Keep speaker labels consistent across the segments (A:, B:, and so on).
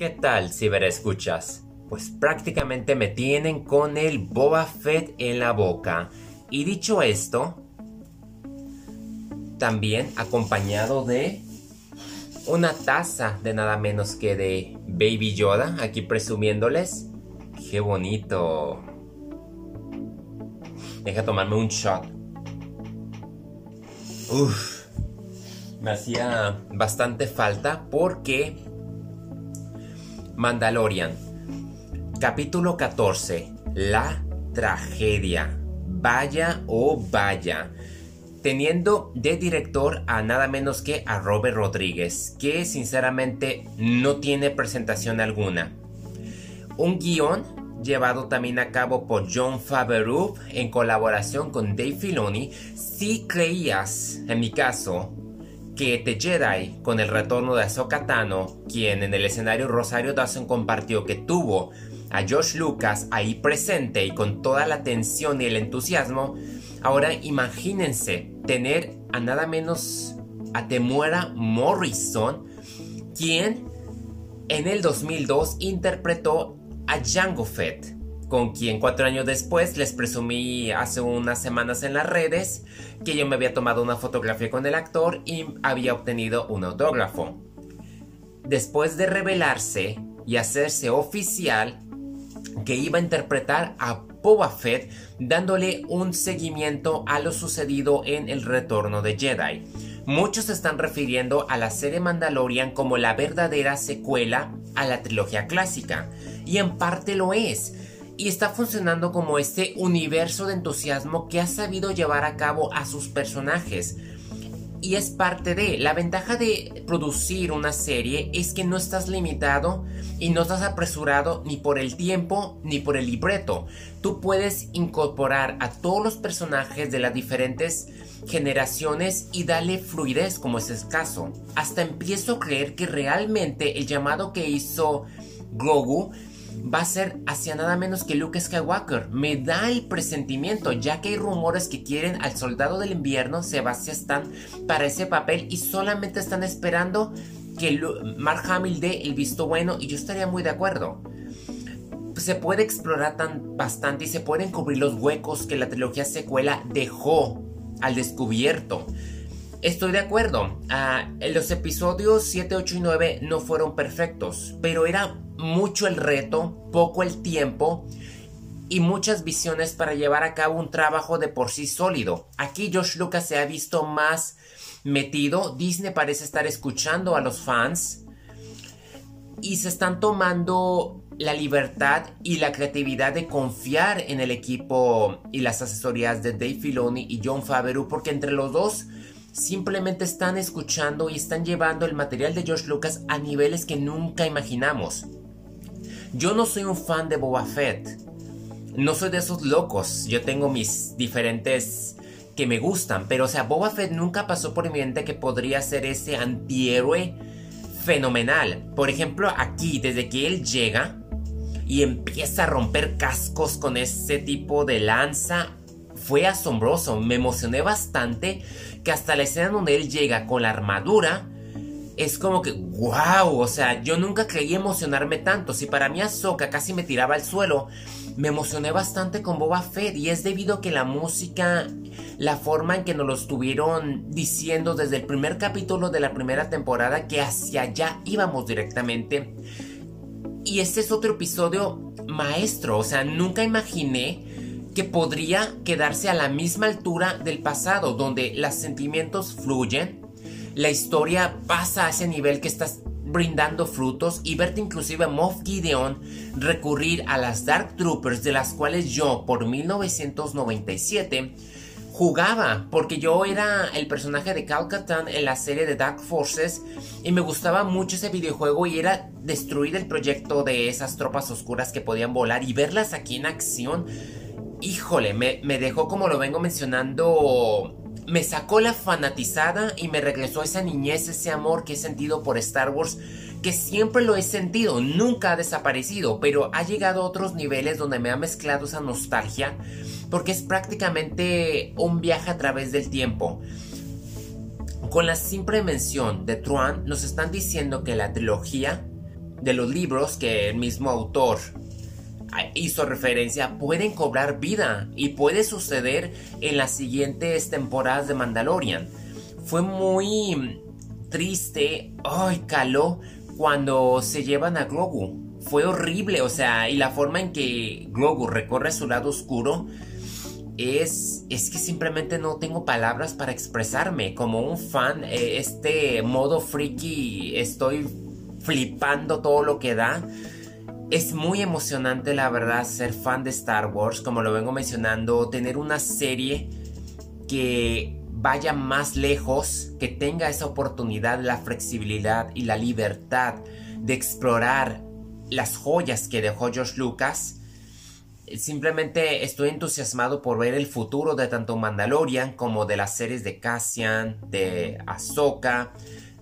A: ¿Qué tal, ciberescuchas? Pues prácticamente me tienen con el Boba Fett en la boca. Y dicho esto, también acompañado de una taza de nada menos que de Baby Yoda, aquí presumiéndoles. ¡Qué bonito! Deja tomarme un shot. Uf, me hacía bastante falta porque Mandalorian, capítulo 14, la tragedia. Vaya o vaya teniendo de director a nada menos que a Robert Rodríguez, que sinceramente no tiene presentación alguna. Un guion llevado también a cabo por John Favreau en colaboración con Dave Filoni. Si creías, en mi caso, que The Jedi, con el retorno de Ahsoka Tano, quien en el escenario Rosario Dawson compartió que tuvo a Josh Lucas ahí presente y con toda la atención y el entusiasmo, Ahora imagínense tener a nada menos a Temuera Morrison, quien en el 2002 interpretó a Django Fett, con quien cuatro años después les presumí hace unas semanas en las redes que yo me había tomado una fotografía con el actor y había obtenido un autógrafo. Después de revelarse y hacerse oficial que iba a interpretar a Boba Fett dándole un seguimiento a lo sucedido en El Retorno de Jedi. Muchos se están refiriendo a la serie Mandalorian como la verdadera secuela a la trilogía clásica, y en parte lo es, y está funcionando como este universo de entusiasmo que ha sabido llevar a cabo a sus personajes, y es parte de. La ventaja de producir una serie es que no estás limitado y no estás apresurado ni por el tiempo ni por el libreto. Tú puedes incorporar a todos los personajes de las diferentes generaciones y darle fluidez como es el caso. Hasta empiezo a creer que realmente el llamado que hizo Grogu va a ser hacia nada menos que Luke Skywalker. Me da el presentimiento, ya que hay rumores que quieren al soldado del invierno, Sebastian Stan, para ese papel y solamente están esperando que Mark Hamill dé el visto bueno y yo estaría muy de acuerdo. Se puede explorar tan bastante y se pueden cubrir los huecos que la trilogía secuela dejó al descubierto. Estoy de acuerdo. Ah, los episodios 7, 8 y 9 no fueron perfectos, pero era mucho el reto, poco el tiempo y muchas visiones para llevar a cabo un trabajo de por sí sólido. Aquí Josh Lucas se ha visto más metido, Disney parece estar escuchando a los fans y se están tomando la libertad y la creatividad de confiar en el equipo y las asesorías de Dave Filoni y John Favreau porque entre los dos simplemente están escuchando y están llevando el material de George Lucas a niveles que nunca imaginamos. Yo no soy un fan de Boba Fett. No soy de esos locos. Yo tengo mis diferentes que me gustan. Pero, o sea, Boba Fett nunca pasó por mi mente que podría ser ese antihéroe fenomenal. Por ejemplo, aquí, desde que él llega y empieza a romper cascos con ese tipo de lanza, fue asombroso. Me emocioné bastante que hasta la escena donde él llega con la armadura es como que, wow, o sea, yo nunca creí emocionarme tanto. Si para mí Ahsoka casi me tiraba al suelo, me emocioné bastante con Boba Fett y es debido a que la música, la forma en que nos lo estuvieron diciendo desde el primer capítulo de la primera temporada que hacia allá íbamos directamente. Y este es otro episodio maestro, o sea, nunca imaginé que podría quedarse a la misma altura del pasado, donde los sentimientos fluyen, la historia pasa a ese nivel que estás brindando frutos y verte inclusive a Moff Gideon recurrir a las Dark Troopers de las cuales yo por 1997 jugaba porque yo era el personaje de Cal en la serie de Dark Forces y me gustaba mucho ese videojuego y era destruir el proyecto de esas tropas oscuras que podían volar y verlas aquí en acción. Híjole, me, dejó como lo vengo mencionando me sacó la fanatizada y me regresó esa niñez, ese amor que he sentido por Star Wars, que siempre lo he sentido, nunca ha desaparecido, pero ha llegado a otros niveles donde me ha mezclado esa nostalgia, porque es prácticamente un viaje a través del tiempo. Con la simple mención de Truan, nos están diciendo que la trilogía de los libros que el mismo autor hizo referencia pueden cobrar vida y puede suceder en las siguientes temporadas de Mandalorian. Fue muy triste, ay, caló cuando se llevan a Grogu. Fue horrible, o sea, y la forma en que Grogu recorre su lado oscuro es, es que simplemente no tengo palabras para expresarme. Como un fan, eh, este modo freaky, estoy flipando todo lo que da. Es muy emocionante, la verdad, ser fan de Star Wars, como lo vengo mencionando, tener una serie que vaya más lejos, que tenga esa oportunidad, la flexibilidad y la libertad de explorar las joyas que dejó George Lucas. Simplemente estoy entusiasmado por ver el futuro de tanto Mandalorian como de las series de Cassian, de Ahsoka,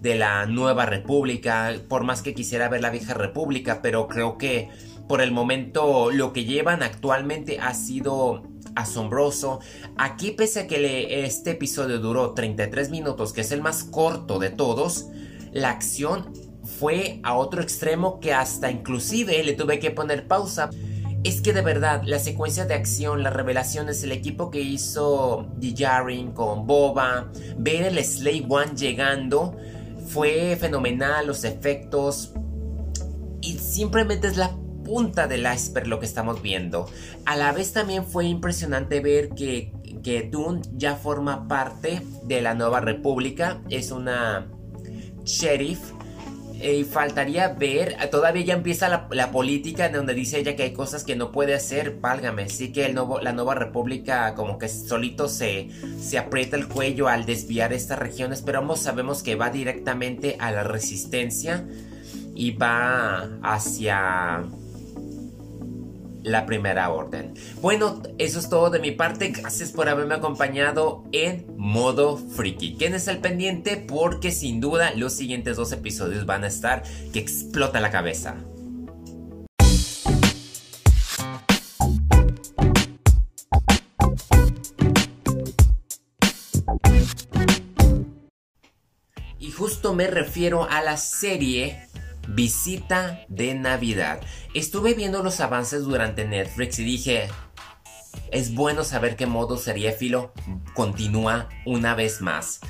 A: de la Nueva República, por más que quisiera ver la Vieja República, pero creo que por el momento lo que llevan actualmente ha sido asombroso. Aquí pese a que este episodio duró 33 minutos, que es el más corto de todos, la acción fue a otro extremo que hasta inclusive le tuve que poner pausa. Es que de verdad, la secuencia de acción, las revelaciones, el equipo que hizo Dijarin con Boba, ver el Slave One llegando, fue fenomenal, los efectos. Y simplemente es la punta del iceberg lo que estamos viendo. A la vez también fue impresionante ver que, que Dune ya forma parte de la nueva república. Es una sheriff y faltaría ver, todavía ya empieza la, política en donde dice ella que hay cosas que no puede hacer, válgame, sí que la nueva república como que solito se, se aprieta el cuello al desviar estas regiones, pero ambos sabemos que va directamente a la resistencia y va hacia la primera orden. Bueno, eso es todo de mi parte. Gracias por haberme acompañado en modo friki. es el pendiente porque sin duda los siguientes dos episodios van a estar que explota la cabeza. Y justo me refiero a la serie Visita de Navidad. Estuve viendo los avances durante Netflix y dije, es bueno saber qué modo seriéfilo continúa una vez más.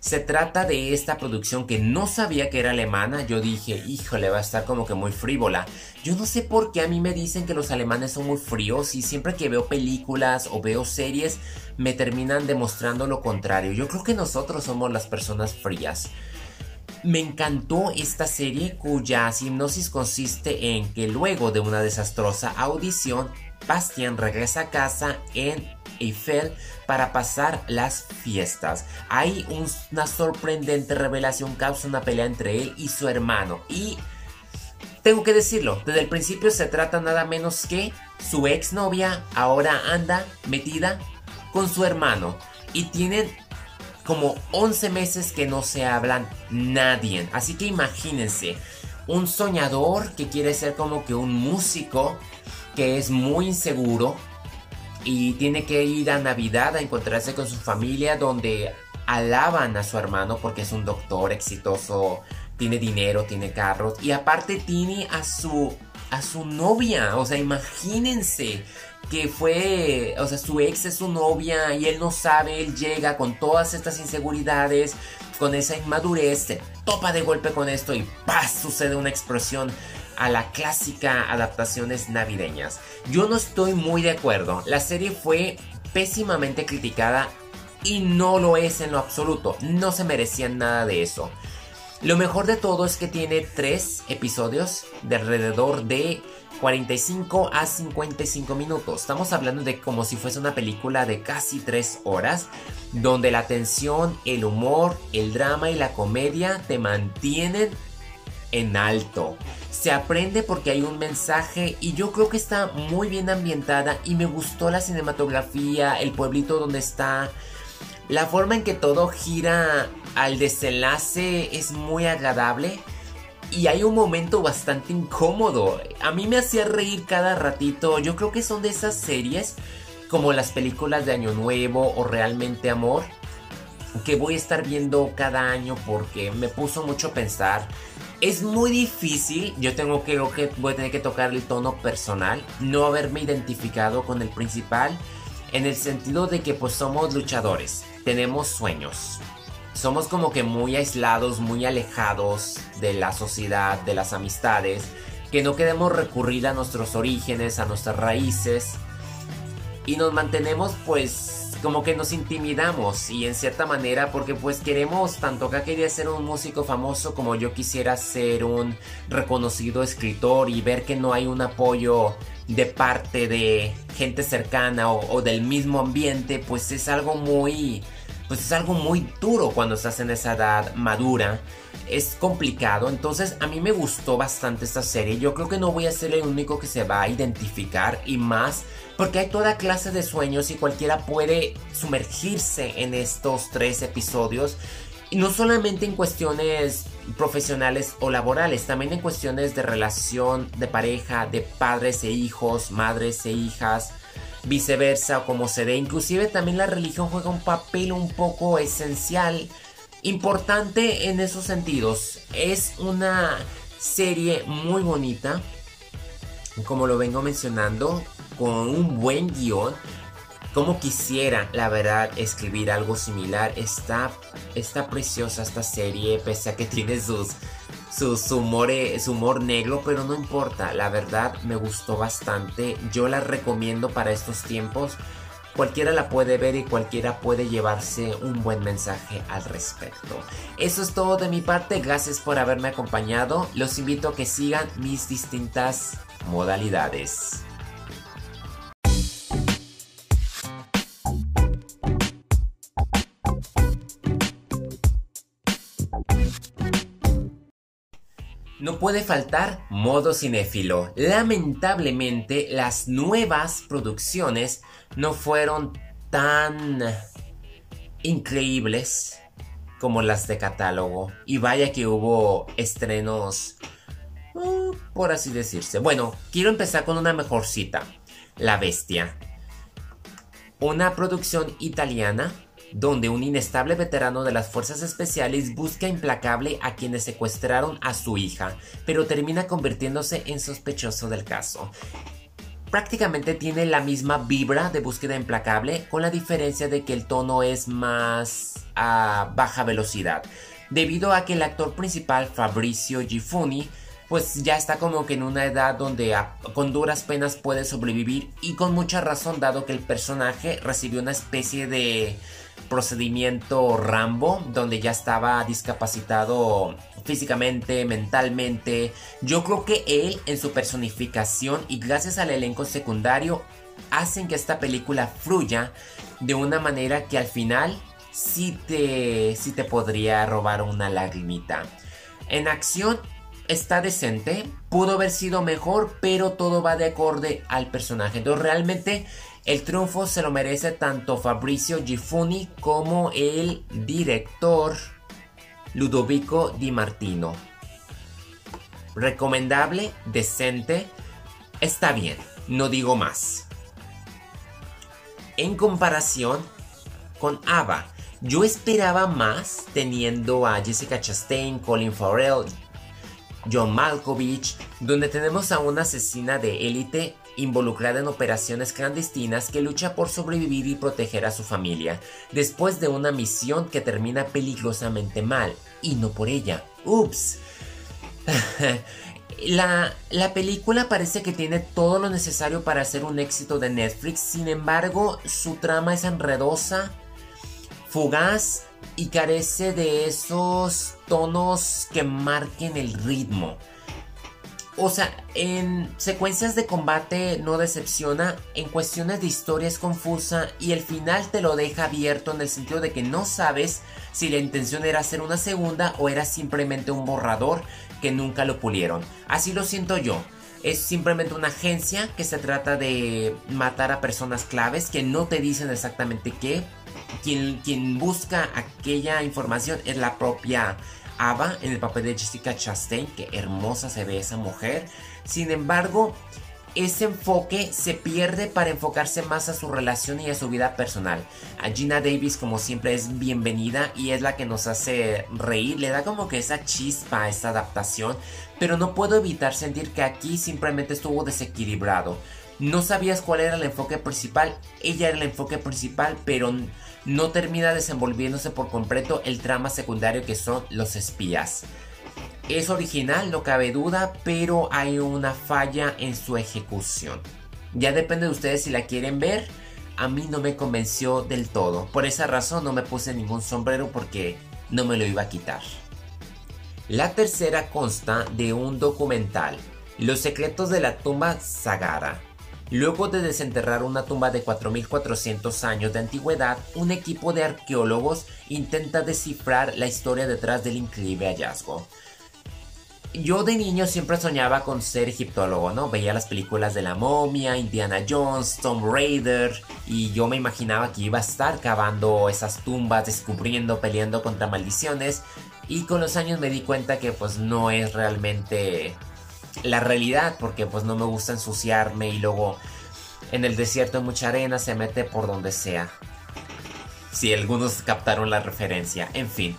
A: Se trata de esta producción que no sabía que era alemana. Yo dije, híjole, va a estar como que muy frívola. Yo no sé por qué a mí me dicen que los alemanes son muy fríos y siempre que veo películas o veo series me terminan demostrando lo contrario. Yo creo que nosotros somos las personas frías. Me encantó esta serie cuya hipnosis consiste en que luego de una desastrosa audición, Bastian regresa a casa en Eiffel para pasar las fiestas. Hay una sorprendente revelación causa una pelea entre él y su hermano. Y tengo que decirlo, desde el principio se trata nada menos que su exnovia ahora anda metida con su hermano. Y tienen como 11 meses que no se hablan nadie. Así que imagínense, un soñador que quiere ser como que un músico que es muy inseguro y tiene que ir a Navidad a encontrarse con su familia donde alaban a su hermano porque es un doctor exitoso, tiene dinero, tiene carros y aparte tiene a su a su novia, o sea, imagínense que fue, o sea, su ex es su novia y él no sabe, él llega con todas estas inseguridades, con esa inmadurez, se topa de golpe con esto y ¡paz! sucede una explosión a la clásica adaptaciones navideñas. Yo no estoy muy de acuerdo, la serie fue pésimamente criticada y no lo es en lo absoluto, no se merecían nada de eso. Lo mejor de todo es que tiene tres episodios de alrededor de 45 a 55 minutos. Estamos hablando de como si fuese una película de casi 3 horas, donde la tensión, el humor, el drama y la comedia te mantienen en alto. Se aprende porque hay un mensaje y yo creo que está muy bien ambientada y me gustó la cinematografía, el pueblito donde está. La forma en que todo gira al desenlace es muy agradable y hay un momento bastante incómodo. A mí me hacía reír cada ratito. Yo creo que son de esas series como las películas de Año Nuevo o Realmente Amor que voy a estar viendo cada año porque me puso mucho a pensar Es muy difícil, yo tengo que, voy a tener que tocar el tono personal, no haberme identificado con el principal, en el sentido de que pues somos luchadores, tenemos sueños, somos como que muy aislados, muy alejados de la sociedad, de las amistades, que no queremos recurrir a nuestros orígenes, a nuestras raíces, y nos mantenemos pues como que nos intimidamos y en cierta manera porque pues queremos tanto acá quería ser un músico famoso como yo quisiera ser un reconocido escritor y ver que no hay un apoyo de parte de gente cercana o, del mismo ambiente pues es algo muy pues es algo muy duro cuando estás en esa edad madura es complicado. Entonces a mí me gustó bastante esta serie. Yo creo que no voy a ser el único que se va a identificar y más porque hay toda clase de sueños y cualquiera puede sumergirse en estos tres episodios. Y no solamente en cuestiones profesionales o laborales, también en cuestiones de relación de pareja, de padres e hijos, madres e hijas, viceversa como se dé. Inclusive también la religión juega un papel un poco esencial importante en esos sentidos. Es una serie muy bonita, como lo vengo mencionando, con un buen guion. Como quisiera, la verdad, escribir algo similar. Está, está preciosa esta serie, pese a que tiene sus, sus humor, su humor negro, pero no importa. La verdad, me gustó bastante. Yo la recomiendo para estos tiempos Cualquiera la puede ver y cualquiera puede llevarse un buen mensaje al respecto. Eso es todo de mi parte, gracias por haberme acompañado. Los invito a que sigan mis distintas modalidades. No puede faltar modo cinéfilo. Lamentablemente, las nuevas producciones no fueron tan increíbles como las de catálogo. Y vaya que hubo estrenos, uh, por así decirse. Bueno, quiero empezar con una mejor cita. La Bestia. Una producción italiana donde un inestable veterano de las fuerzas especiales busca implacable a quienes secuestraron a su hija, pero termina convirtiéndose en sospechoso del caso. Prácticamente tiene la misma vibra de búsqueda implacable, con la diferencia de que el tono es más a baja velocidad, debido a que el actor principal, Fabrizio Gifuni, pues ya está como que en una edad donde con duras penas puede sobrevivir y con mucha razón dado que el personaje recibió una especie de procedimiento Rambo, donde ya estaba discapacitado físicamente, mentalmente. Yo creo que él en su personificación y gracias al elenco secundario hacen que esta película fluya de una manera que al final sí te, sí te podría robar una lagrimita. En acción está decente, pudo haber sido mejor, pero todo va de acorde al personaje. Entonces realmente el triunfo se lo merece tanto Fabrizio Gifuni como el director Ludovico Di Martino. Recomendable, decente, está bien, no digo más. En comparación con Ava, yo esperaba más teniendo a Jessica Chastain, Colin Farrell, John Malkovich, donde tenemos a una asesina de élite involucrada en operaciones clandestinas que lucha por sobrevivir y proteger a su familia, después de una misión que termina peligrosamente mal, y no por ella. Ups. La, la, película parece que tiene todo lo necesario para ser un éxito de Netflix, sin embargo su trama es enredosa, fugaz y carece de esos tonos que marquen el ritmo. O sea, en secuencias de combate no decepciona, en cuestiones de historia es confusa y el final te lo deja abierto en el sentido de que no sabes si la intención era hacer una segunda o era simplemente un borrador que nunca lo pulieron. Así lo siento yo. Es simplemente una agencia que se trata de matar a personas claves que no te dicen exactamente qué. Quien, quien busca aquella información es la propia Ava en el papel de Jessica Chastain, que hermosa se ve esa mujer. Sin embargo, ese enfoque se pierde para enfocarse más a su relación y a su vida personal. A Gina Davis como siempre es bienvenida y es la que nos hace reír, le da como que esa chispa a esta adaptación, pero no puedo evitar sentir que aquí simplemente estuvo desequilibrado. No sabías cuál era el enfoque principal, ella era el enfoque principal, pero no termina desenvolviéndose por completo el trama secundario que son los espías. Es original, no cabe duda, pero hay una falla en su ejecución. Ya depende de ustedes si la quieren ver. A mí no me convenció del todo. Por esa razón no me puse ningún sombrero porque no me lo iba a quitar. La tercera consta de un documental, Los secretos de la tumba Sagara. Luego de desenterrar una tumba de 4.400 años de antigüedad, un equipo de arqueólogos intenta descifrar la historia detrás del increíble hallazgo yo de niño siempre soñaba con ser egiptólogo, ¿no? Veía las películas de la momia, Indiana Jones, Tomb Raider y yo me imaginaba que iba a estar cavando esas tumbas, descubriendo, peleando contra maldiciones y con los años me di cuenta que pues no es realmente la realidad porque pues no me gusta ensuciarme y luego en el desierto hay mucha arena, se mete por donde sea. Si algunos captaron la referencia, en fin.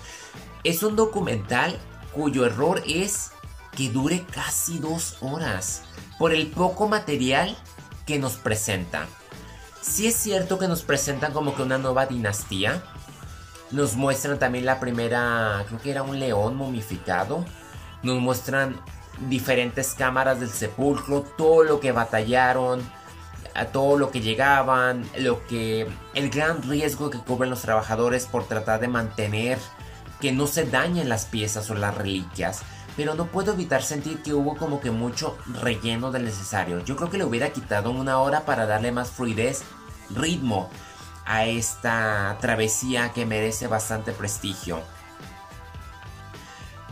A: Es un documental cuyo error es que dure casi dos horas por el poco material que nos presenta. Si es cierto que nos presentan como que una nueva dinastía, nos muestran también la primera, creo que era un león momificado, nos muestran diferentes cámaras del sepulcro, todo lo que batallaron, a todo lo que llegaban, lo que el gran riesgo que cubren los trabajadores por tratar de mantener que no se dañen las piezas o las reliquias pero no puedo evitar sentir que hubo como que mucho relleno del necesario. Yo creo que le hubiera quitado una hora para darle más fluidez, ritmo a esta travesía que merece bastante prestigio.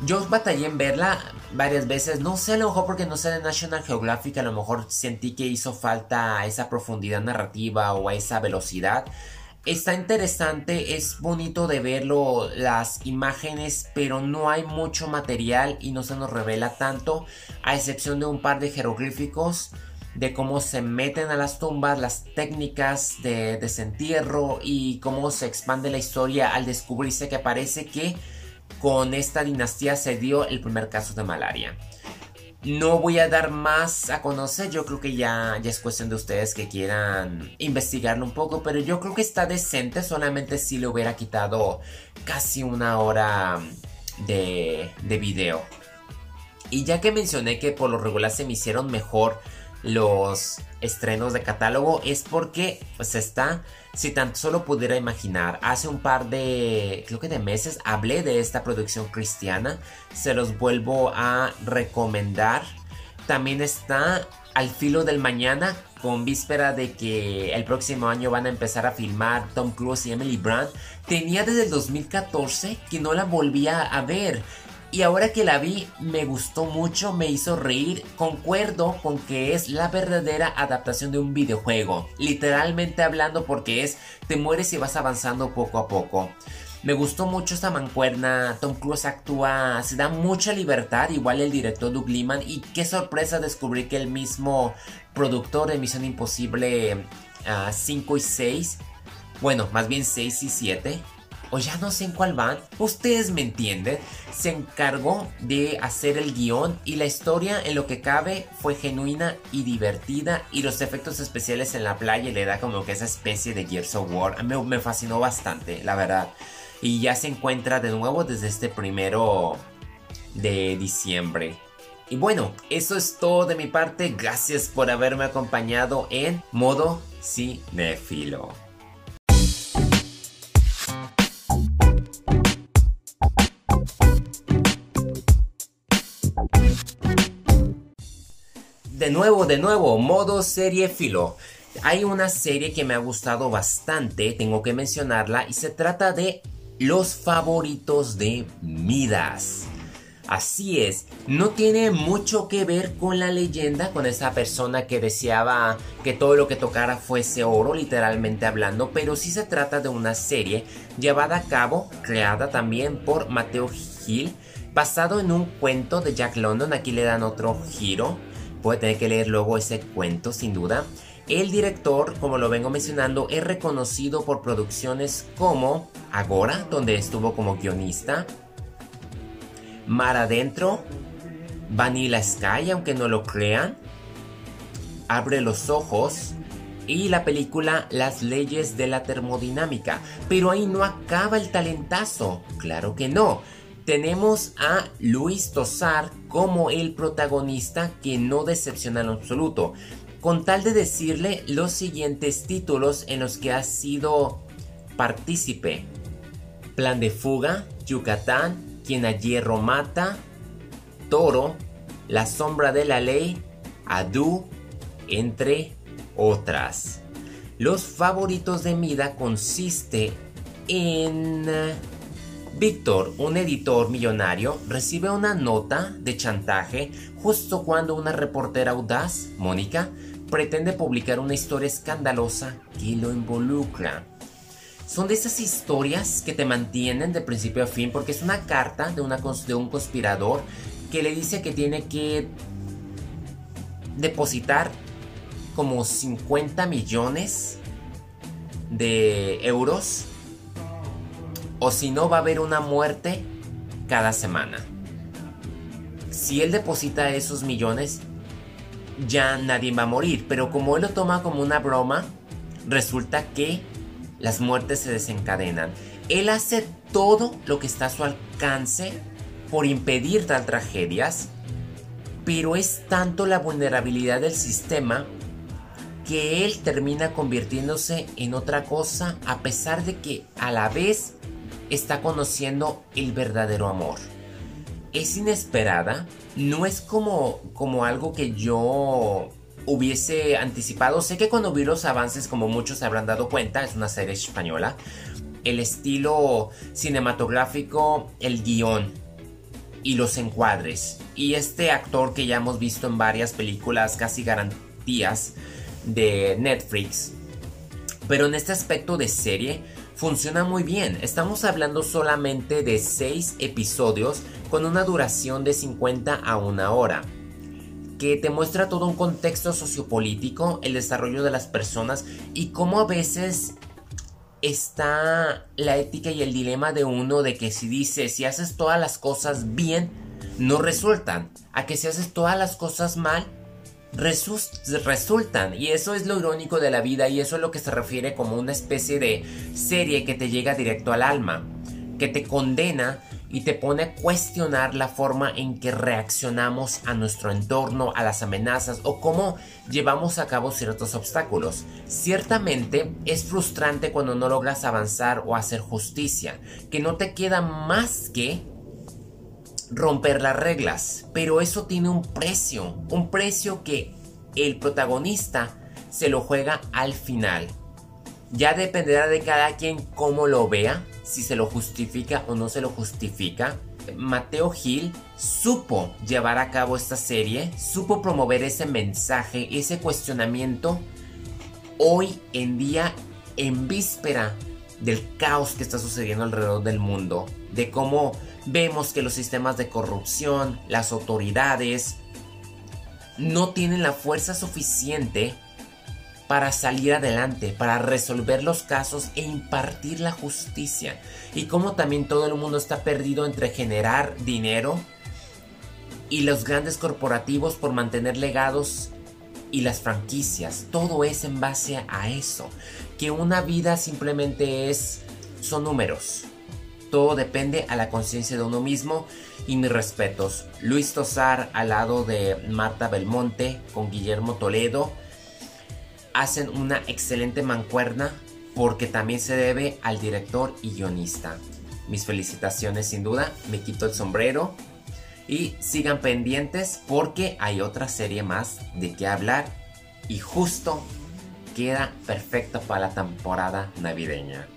A: Yo batallé en verla varias veces, no sé, a lo mejor porque no sé de National Geographic, a lo mejor sentí que hizo falta esa profundidad narrativa o esa velocidad. Está interesante, es bonito de verlo, las imágenes, pero no hay mucho material y no se nos revela tanto, a excepción de un par de jeroglíficos de cómo se meten a las tumbas, las técnicas de desentierro y cómo se expande la historia al descubrirse que parece que con esta dinastía se dio el primer caso de malaria. No voy a dar más a conocer, yo creo que ya, ya es cuestión de ustedes que quieran investigarlo un poco, pero yo creo que está decente, solamente si le hubiera quitado casi una hora de, de video. Y ya que mencioné que por lo regular se me hicieron mejor los estrenos de catálogo es porque pues está si tan solo pudiera imaginar hace un par de creo que de meses hablé de esta producción cristiana se los vuelvo a recomendar. También está al filo del mañana con víspera de que el próximo año van a empezar a filmar Tom Cruise y Emily Brandt tenía desde el 2014 que no la volvía a ver y ahora que la vi me gustó mucho, me hizo reír, concuerdo con que es la verdadera adaptación de un videojuego, literalmente hablando porque es te mueres y vas avanzando poco a poco. Me gustó mucho esta mancuerna, Tom Cruise actúa, se da mucha libertad, igual el director Doug Liman, y qué sorpresa descubrir que el mismo productor de Misión Imposible 5 ah, y 6, bueno, más bien 6 y 7, o ya no sé en cuál van, ustedes me entienden, se encargó de hacer el guion y la historia en lo que cabe fue genuina y divertida y los efectos especiales en la playa le da como que esa especie de Gears of War, me, me fascinó bastante, la verdad. Y ya se encuentra de nuevo desde este primero de diciembre. Y bueno, eso es todo de mi parte. Gracias por haberme acompañado en modo cinéfilo. De nuevo, de nuevo, modo serie filo. Hay una serie que me ha gustado bastante, tengo que mencionarla, y se trata de Los favoritos de Midas. Así es, no tiene mucho que ver con la leyenda, con esa persona que deseaba que todo lo que tocara fuese oro, literalmente hablando, pero sí se trata de una serie llevada a cabo, creada también por Mateo Hill, basado en un cuento de Jack London, aquí le dan otro giro A tener que leer luego ese cuento sin duda. El director, como lo vengo mencionando, es reconocido por producciones como Agora, donde estuvo como guionista, Mar Adentro, Vanilla Sky, aunque no lo crean, Abre los Ojos y la película Las leyes de la termodinámica. Pero ahí no acaba el talentazo, claro que no. Tenemos a Luis Tosar como el protagonista que no decepciona en absoluto con tal de decirle los siguientes títulos en los que ha sido partícipe. Plan de fuga, Yucatán, quien a hierro mata, Toro, La sombra de la ley, Adu, entre otras. Los favoritos de Mida consiste en... Víctor, un editor millonario, recibe una nota de chantaje justo cuando una reportera audaz, Mónica, pretende publicar una historia escandalosa que lo involucra. Son de esas historias que te mantienen de principio a fin porque es una carta de, de un conspirador que le dice que tiene que depositar como 50 millones de euros o si no va a haber una muerte cada semana. Si él deposita esos millones, ya nadie va a morir. Pero como él lo toma como una broma, resulta que las muertes se desencadenan. Él hace todo lo que está a su alcance por impedir tal tragedias, pero es tanto la vulnerabilidad del sistema que él termina convirtiéndose en otra cosa a pesar de que a la vez está conociendo el verdadero amor es inesperada, no es como, como algo que yo hubiese anticipado. Sé que cuando vi los avances, como muchos se habrán dado cuenta, es una serie española. El estilo cinematográfico, el guion y los encuadres. Y este actor que ya hemos visto en varias películas casi garantías de Netflix. Pero en este aspecto de serie funciona muy bien. Estamos hablando solamente de 6 episodios con una duración de 50 a una hora, que te muestra todo un contexto sociopolítico, el desarrollo de las personas y cómo a veces está la ética y el dilema de uno de que si dices, si haces todas las cosas bien, no resultan, a que si haces todas las cosas mal, resultan. Y eso es lo irónico de la vida y eso es lo que se refiere como una especie de serie que te llega directo al alma, que te condena y te pone a cuestionar la forma en que reaccionamos a nuestro entorno, a las amenazas o cómo llevamos a cabo ciertos obstáculos. Ciertamente es frustrante cuando no logras avanzar o hacer justicia, que no te queda más que romper las reglas, pero eso tiene un precio, un precio que el protagonista se lo juega al final. Ya dependerá de cada quien cómo lo vea, si se lo justifica o no se lo justifica. Mateo Gil supo llevar a cabo esta serie, supo promover ese mensaje, ese cuestionamiento hoy en día en víspera del caos que está sucediendo alrededor del mundo, de cómo vemos que los sistemas de corrupción, las autoridades, no tienen la fuerza suficiente para salir adelante, para resolver los casos e impartir la justicia. Y como también todo el mundo está perdido entre generar dinero y los grandes corporativos por mantener legados y las franquicias. Todo es en base a eso. Que una vida simplemente es son números. Todo depende a la conciencia de uno mismo y mis respetos. Luis Tosar al lado de Marta Belmonte con Guillermo Toledo hacen una excelente mancuerna porque también se debe al director y guionista. Mis felicitaciones sin duda, me quito el sombrero y sigan pendientes porque hay otra serie más de qué hablar y justo queda perfecto para la temporada navideña.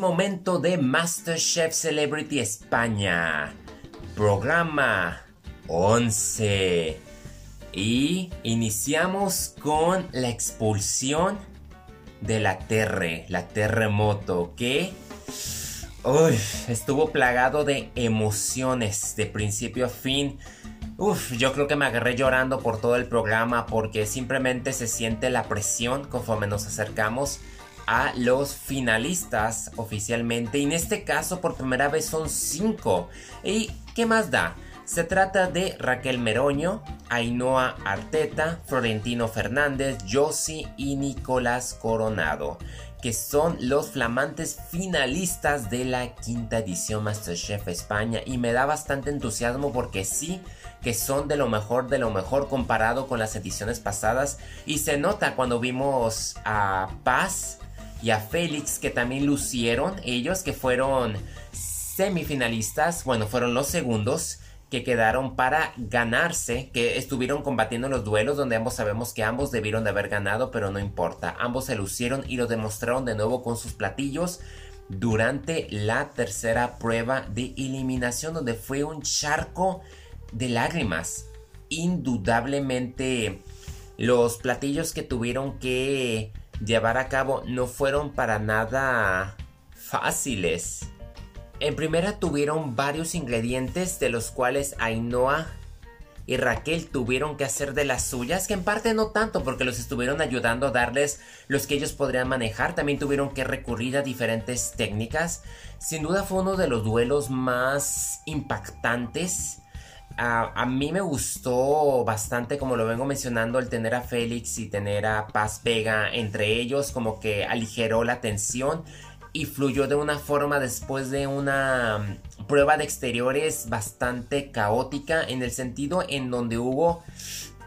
A: Momento de MasterChef Celebrity España. Programa 11. Y iniciamos con la expulsión de la Terre, la terremoto, que uy, estuvo plagado de emociones de principio a fin. Uf, yo creo que me agarré llorando por todo el programa porque simplemente se siente la presión conforme nos acercamos a los finalistas oficialmente. Y en este caso por primera vez son cinco. ¿Y qué más da? Se trata de Raquel Meroño, Ainhoa Arteta, Florentino Fernández, Josie y Nicolás Coronado, que son los flamantes finalistas de la quinta edición Masterchef España. Y me da bastante entusiasmo porque sí que son de lo mejor de lo mejor comparado con las ediciones pasadas. Y se nota cuando vimos a Paz y a Félix que también lucieron, ellos que fueron semifinalistas, bueno, fueron los segundos que quedaron para ganarse, que estuvieron combatiendo los duelos donde ambos sabemos que ambos debieron de haber ganado, pero no importa, ambos se lucieron y lo demostraron de nuevo con sus platillos durante la tercera prueba de eliminación donde fue un charco de lágrimas. Indudablemente los platillos que tuvieron que llevar a cabo no fueron para nada fáciles. En primera tuvieron varios ingredientes de los cuales Ainhoa y Raquel tuvieron que hacer de las suyas, que en parte no tanto porque los estuvieron ayudando a darles los que ellos podrían manejar, también tuvieron que recurrir a diferentes técnicas. Sin duda fue uno de los duelos más impactantes. A mí me gustó bastante, como lo vengo mencionando, el tener a Félix y tener a Paz Vega entre ellos, como que aligeró la tensión y fluyó de una forma después de una mm, prueba de exteriores bastante caótica en el sentido en donde hubo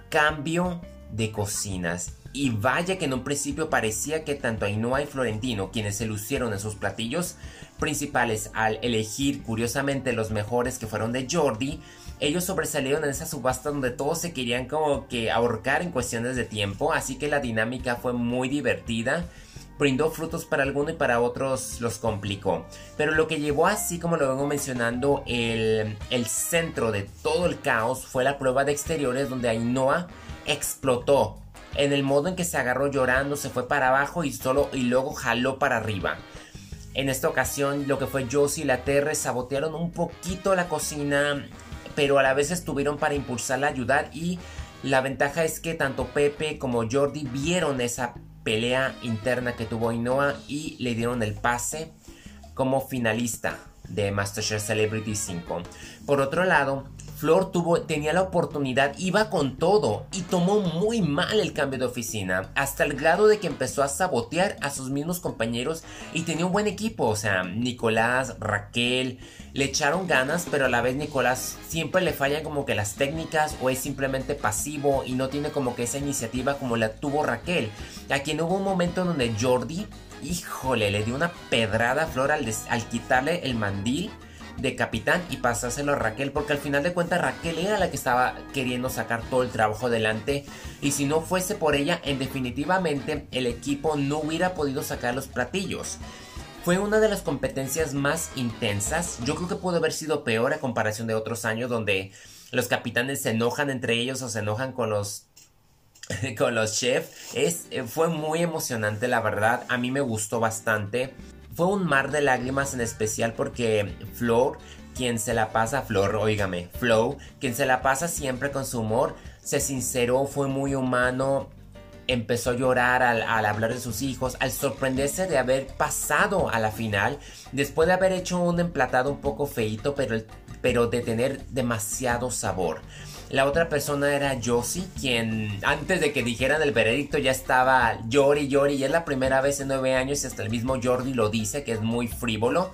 A: cambio de cocinas. Y vaya que en un principio parecía que tanto Ainhoa y Florentino, quienes se lucieron en sus platillos principales al elegir curiosamente los mejores que fueron de Jordi, ellos sobresalieron en esa subasta donde todos se querían como que ahorcar en cuestiones de tiempo, así que la dinámica fue muy divertida brindó frutos para algunos y para otros los complicó. Pero lo que llevó así, como lo vengo mencionando, el, el centro de todo el caos fue la prueba de exteriores donde Ainhoa explotó. En el modo en que se agarró llorando, se fue para abajo y, solo, y luego jaló para arriba. En esta ocasión, lo que fue Josie y la Terre sabotearon un poquito la cocina, pero a la vez estuvieron para impulsarla, ayudar. Y la ventaja es que tanto Pepe como Jordi vieron esa pelea interna que tuvo Inoa y le dieron el pase como finalista de MasterChef Celebrity 5. Por otro lado, Flor tuvo, tenía la oportunidad, iba con todo y tomó muy mal el cambio de oficina, hasta el grado de que empezó a sabotear a sus mismos compañeros y tenía un buen equipo, o sea, Nicolás, Raquel, le echaron ganas, pero a la vez Nicolás siempre le falla como que las técnicas o es simplemente pasivo y no tiene como que esa iniciativa como la tuvo Raquel, a quien hubo un momento donde Jordi, híjole, le dio una pedrada a Flor al, al quitarle el mandil de capitán y pasárselo a Raquel, porque al final de cuentas Raquel era la que estaba queriendo sacar todo el trabajo adelante y si no fuese por ella, en definitivamente el equipo no hubiera podido sacar los platillos. Fue una de las competencias más intensas, yo creo que pudo haber sido peor a comparación de otros años donde los capitanes se enojan entre ellos o se enojan con los con los chefs. Es, fue muy emocionante, la verdad. A mí me gustó bastante. Fue un mar de lágrimas en especial porque Flor, quien se la pasa, Flor, oígame, Flow, quien se la pasa siempre con su humor, se sinceró, fue muy humano, empezó a llorar al, hablar de sus hijos, al sorprenderse de haber pasado a la final, después de haber hecho un emplatado un poco feito, pero, pero de tener demasiado sabor. La otra persona era Josie, quien antes de que dijeran el veredicto ya estaba llori llori. Y es la primera vez en nueve años y hasta el mismo Jordi lo dice, que es muy frívolo.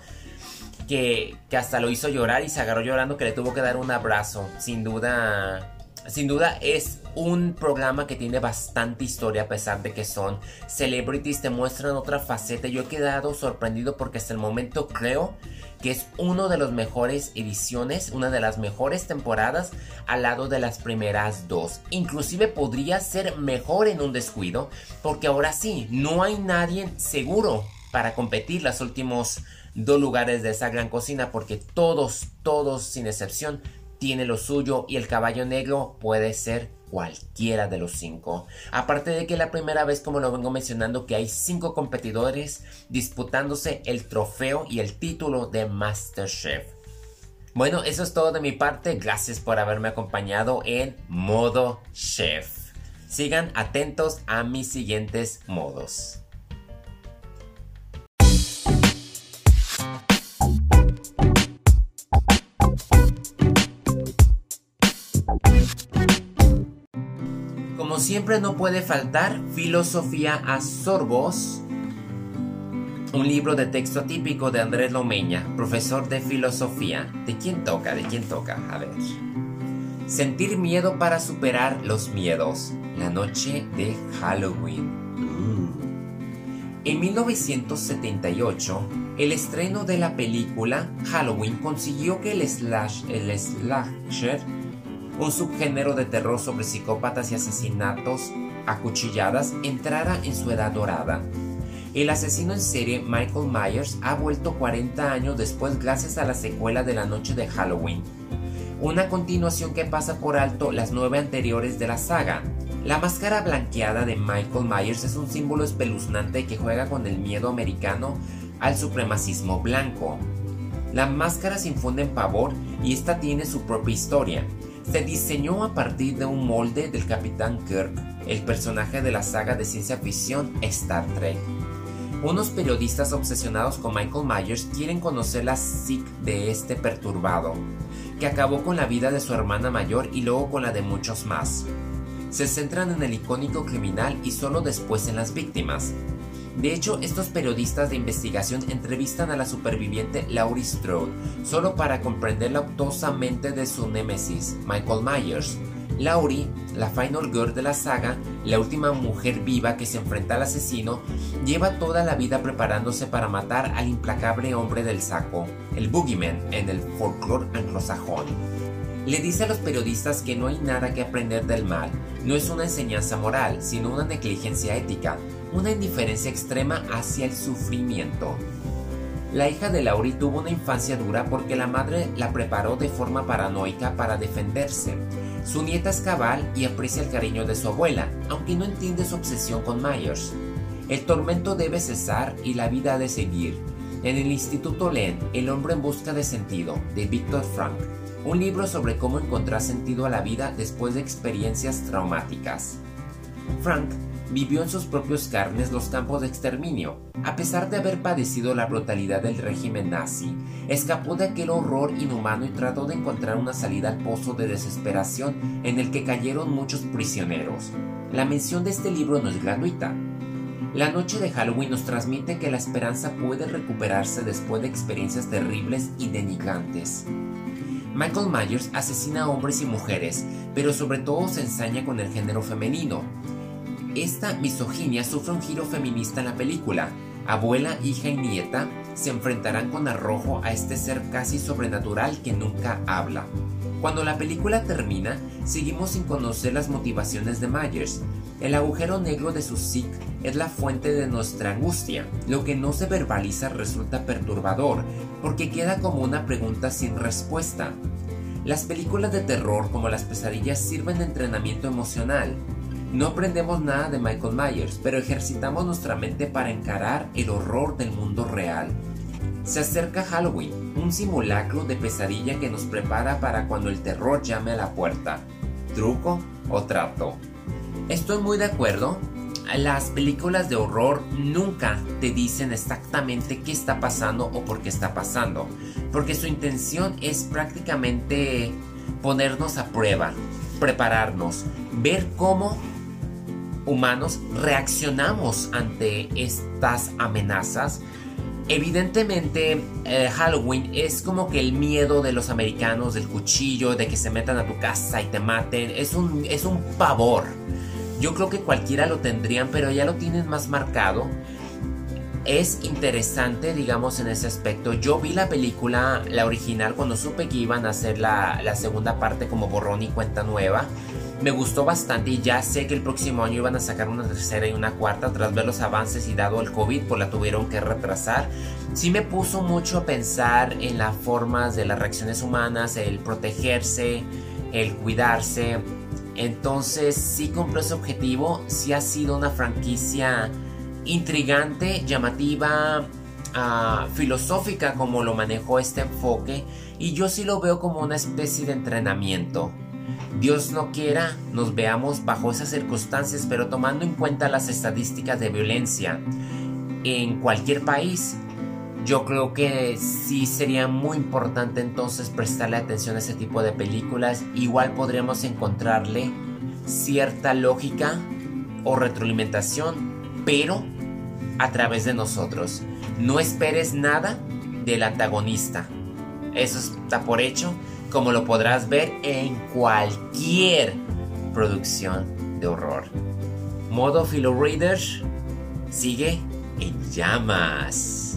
A: Que, que hasta lo hizo llorar y se agarró llorando que le tuvo que dar un abrazo. Sin duda, sin duda es un programa que tiene bastante historia a pesar de que son celebrities, te muestran otra faceta. Yo he quedado sorprendido porque hasta el momento creo que es uno de los mejores ediciones, una de las mejores temporadas al lado de las primeras dos. Inclusive podría ser mejor en un descuido porque ahora sí, no hay nadie seguro para competir los últimos dos lugares de esa gran cocina porque todos, todos sin excepción tiene lo suyo y el caballo negro puede ser cualquiera de los cinco. Aparte de que la primera vez, como lo vengo mencionando, que hay cinco competidores disputándose el trofeo y el título de Masterchef. Bueno, eso es todo de mi parte. Gracias por haberme acompañado en modo chef. Sigan atentos a mis siguientes modos. Siempre no puede faltar Filosofía a Sorbos, un libro de texto típico de Andrés Lomeña, profesor de filosofía. ¿De quién toca? ¿De quién toca? A ver. Sentir miedo para superar los miedos. La noche de Halloween. En 1978, el estreno de la película Halloween consiguió que el, slash, el slasher, un subgénero de terror sobre psicópatas y asesinatos a cuchilladas, entrara en su edad dorada. El asesino en serie Michael Myers ha vuelto 40 años después gracias a la secuela de la noche de Halloween, una continuación que pasa por alto las nueve anteriores de la saga. La máscara blanqueada de Michael Myers es un símbolo espeluznante que juega con el miedo americano al supremacismo blanco. La máscara se infunde en pavor y esta tiene su propia historia. Se diseñó a partir de un molde del Capitán Kirk, el personaje de la saga de ciencia ficción Star Trek. Unos periodistas obsesionados con Michael Myers quieren conocer la psique de este perturbado, que acabó con la vida de su hermana mayor y luego con la de muchos más. Se centran en el icónico criminal y solo después en las víctimas. De hecho, estos periodistas de investigación entrevistan a la superviviente Laurie Strode solo para comprender la obtusa mente de su némesis, Michael Myers. Laurie, la final girl de la saga, la última mujer viva que se enfrenta al asesino, lleva toda la vida preparándose para matar al implacable hombre del saco, el Boogeyman en el folclore anglosajón. Le dice a los periodistas que no hay nada que aprender del mal, no es una enseñanza moral, sino una negligencia ética, una indiferencia extrema hacia el sufrimiento. La hija de Laurie tuvo una infancia dura porque la madre la preparó de forma paranoica para defenderse. Su nieta es cabal y aprecia el cariño de su abuela, aunque no entiende su obsesión con Myers. El tormento debe cesar y la vida ha de seguir. En el Instituto leen El hombre en busca de sentido, de Viktor Frank, un libro sobre cómo encontrar sentido a la vida después de experiencias traumáticas. Frank vivió en sus propios carnes los campos de exterminio. A pesar de haber padecido la brutalidad del régimen nazi, escapó de aquel horror inhumano y trató de encontrar una salida al pozo de desesperación en el que cayeron muchos prisioneros. La mención de este libro no es gratuita. La noche de Halloween nos transmite que la esperanza puede recuperarse después de experiencias terribles y denigrantes. Michael Myers asesina a hombres y mujeres, pero sobre todo se ensaña con el género femenino. Esta misoginia sufre un giro feminista en la película. Abuela, hija y nieta se enfrentarán con arrojo a este ser casi sobrenatural que nunca habla. Cuando la película termina, seguimos sin conocer las motivaciones de Myers. El agujero negro de su psique es la fuente de nuestra angustia. Lo que no se verbaliza resulta perturbador, porque queda como una pregunta sin respuesta. Las películas de terror como las pesadillas sirven de entrenamiento emocional. No aprendemos nada de Michael Myers, pero ejercitamos nuestra mente para encarar el horror del mundo real. Se acerca Halloween, un simulacro de pesadilla que nos prepara para cuando el terror llame a la puerta. ¿Truco o trato? Estoy muy de acuerdo. Las películas de horror nunca te dicen exactamente qué está pasando o por qué está pasando, porque su intención es prácticamente ponernos a prueba, prepararnos, ver cómo humanos reaccionamos ante estas amenazas. Evidentemente, eh, Halloween es como que el miedo de los americanos del cuchillo, de que se metan a tu casa y te maten, es un, es un pavor. Yo creo que cualquiera lo tendrían, pero ya lo tienen más marcado. Es interesante, digamos, en ese aspecto. Yo vi la película, la original, cuando supe que iban a hacer la, la segunda parte como borrón y cuenta nueva. Me gustó bastante y ya sé que el próximo año iban a sacar una tercera y una cuarta tras ver los avances y dado el COVID pues la tuvieron que retrasar. Sí me puso mucho a pensar en las formas de las reacciones humanas, el protegerse, el cuidarse. Entonces sí cumplió ese objetivo, sí ha sido una franquicia intrigante, llamativa, ah, filosófica como lo manejó este enfoque y yo sí lo veo como una especie de entrenamiento. Dios no quiera nos veamos bajo esas circunstancias, pero tomando en cuenta las estadísticas de violencia en cualquier país, yo creo que sí sería muy importante entonces prestarle atención a ese tipo de películas. Igual podríamos encontrarle cierta lógica o retroalimentación, pero a través de nosotros. No esperes nada del antagonista. Eso está por hecho como lo podrás ver en cualquier producción de horror. Modo Philo Reader sigue en llamas.